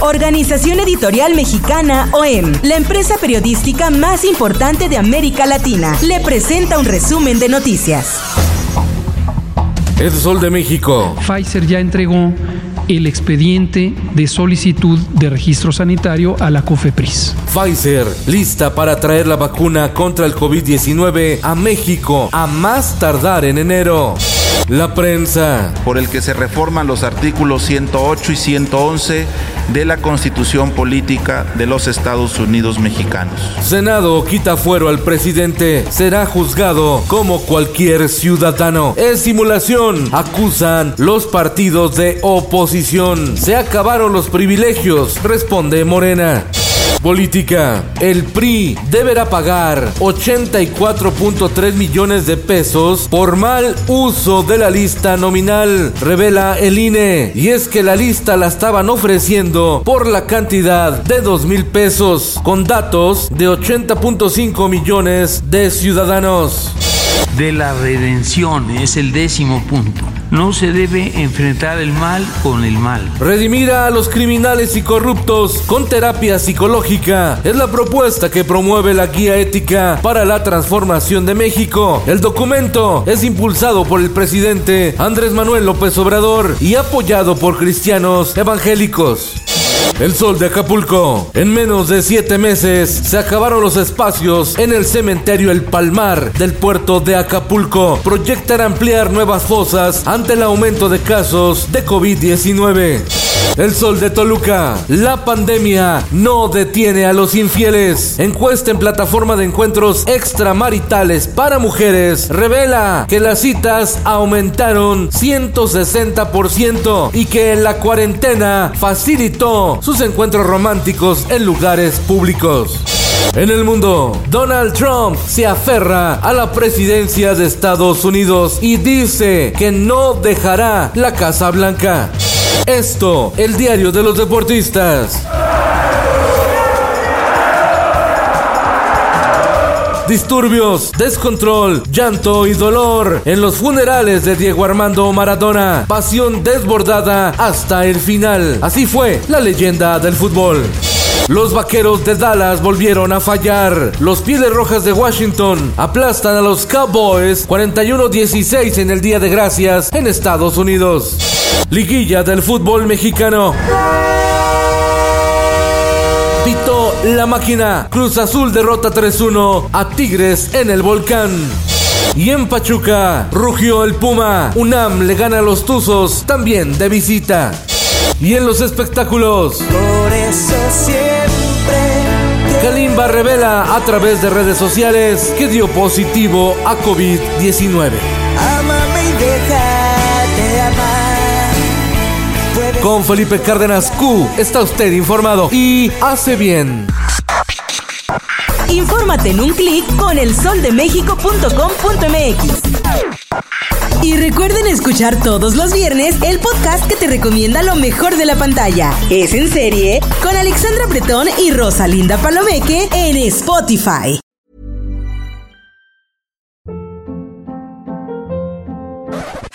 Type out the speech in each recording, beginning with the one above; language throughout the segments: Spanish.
Organización Editorial Mexicana OEM, la empresa periodística más importante de América Latina, le presenta un resumen de noticias. Es Sol de México. Pfizer ya entregó el expediente de solicitud de registro sanitario a la COFEPRIS. Pfizer, lista para traer la vacuna contra el COVID-19 a México a más tardar en enero. La prensa. Por el que se reforman los artículos 108 y 111 de la Constitución Política de los Estados Unidos Mexicanos. Senado quita fuero al presidente. Será juzgado como cualquier ciudadano. Es simulación. Acusan los partidos de oposición. Se acabaron los privilegios. Responde Morena. Política. El PRI deberá pagar 84.3 millones de pesos por mal uso de la lista nominal, revela el INE. Y es que la lista la estaban ofreciendo por la cantidad de 2 mil pesos, con datos de 80.5 millones de ciudadanos. De la redención es el décimo punto. No se debe enfrentar el mal con el mal. Redimir a los criminales y corruptos con terapia psicológica es la propuesta que promueve la guía ética para la transformación de México. El documento es impulsado por el presidente Andrés Manuel López Obrador y apoyado por cristianos evangélicos. El sol de Acapulco. En menos de siete meses se acabaron los espacios en el cementerio El Palmar del puerto de Acapulco. Proyectan ampliar nuevas fosas ante el aumento de casos de COVID-19. El sol de Toluca. La pandemia no detiene a los infieles. Encuesta en plataforma de encuentros extramaritales para mujeres revela que las citas aumentaron 160% y que la cuarentena facilitó sus encuentros románticos en lugares públicos. En el mundo, Donald Trump se aferra a la presidencia de Estados Unidos y dice que no dejará la Casa Blanca. Esto, el diario de los deportistas. Disturbios, descontrol, llanto y dolor en los funerales de Diego Armando Maradona. Pasión desbordada hasta el final. Así fue la leyenda del fútbol. Los vaqueros de Dallas volvieron a fallar. Los Pieles Rojas de Washington aplastan a los Cowboys 41-16 en el Día de Gracias en Estados Unidos. Liguilla del fútbol mexicano. Pito la máquina. Cruz Azul derrota 3-1 a Tigres en el volcán. Y en Pachuca, rugió el Puma. UNAM le gana a los Tuzos, también de visita. Y en los espectáculos. Por eso siempre. Kalimba revela a través de redes sociales que dio positivo a COVID-19. Amame y déjate amar. Con Felipe Cárdenas Q está usted informado y hace bien. Infórmate en un clic con elsoldemexico.com.mx. Y recuerden escuchar todos los viernes el podcast que te recomienda lo mejor de la pantalla. Es en serie con Alexandra Bretón y Rosalinda Palomeque en Spotify.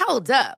Hold up.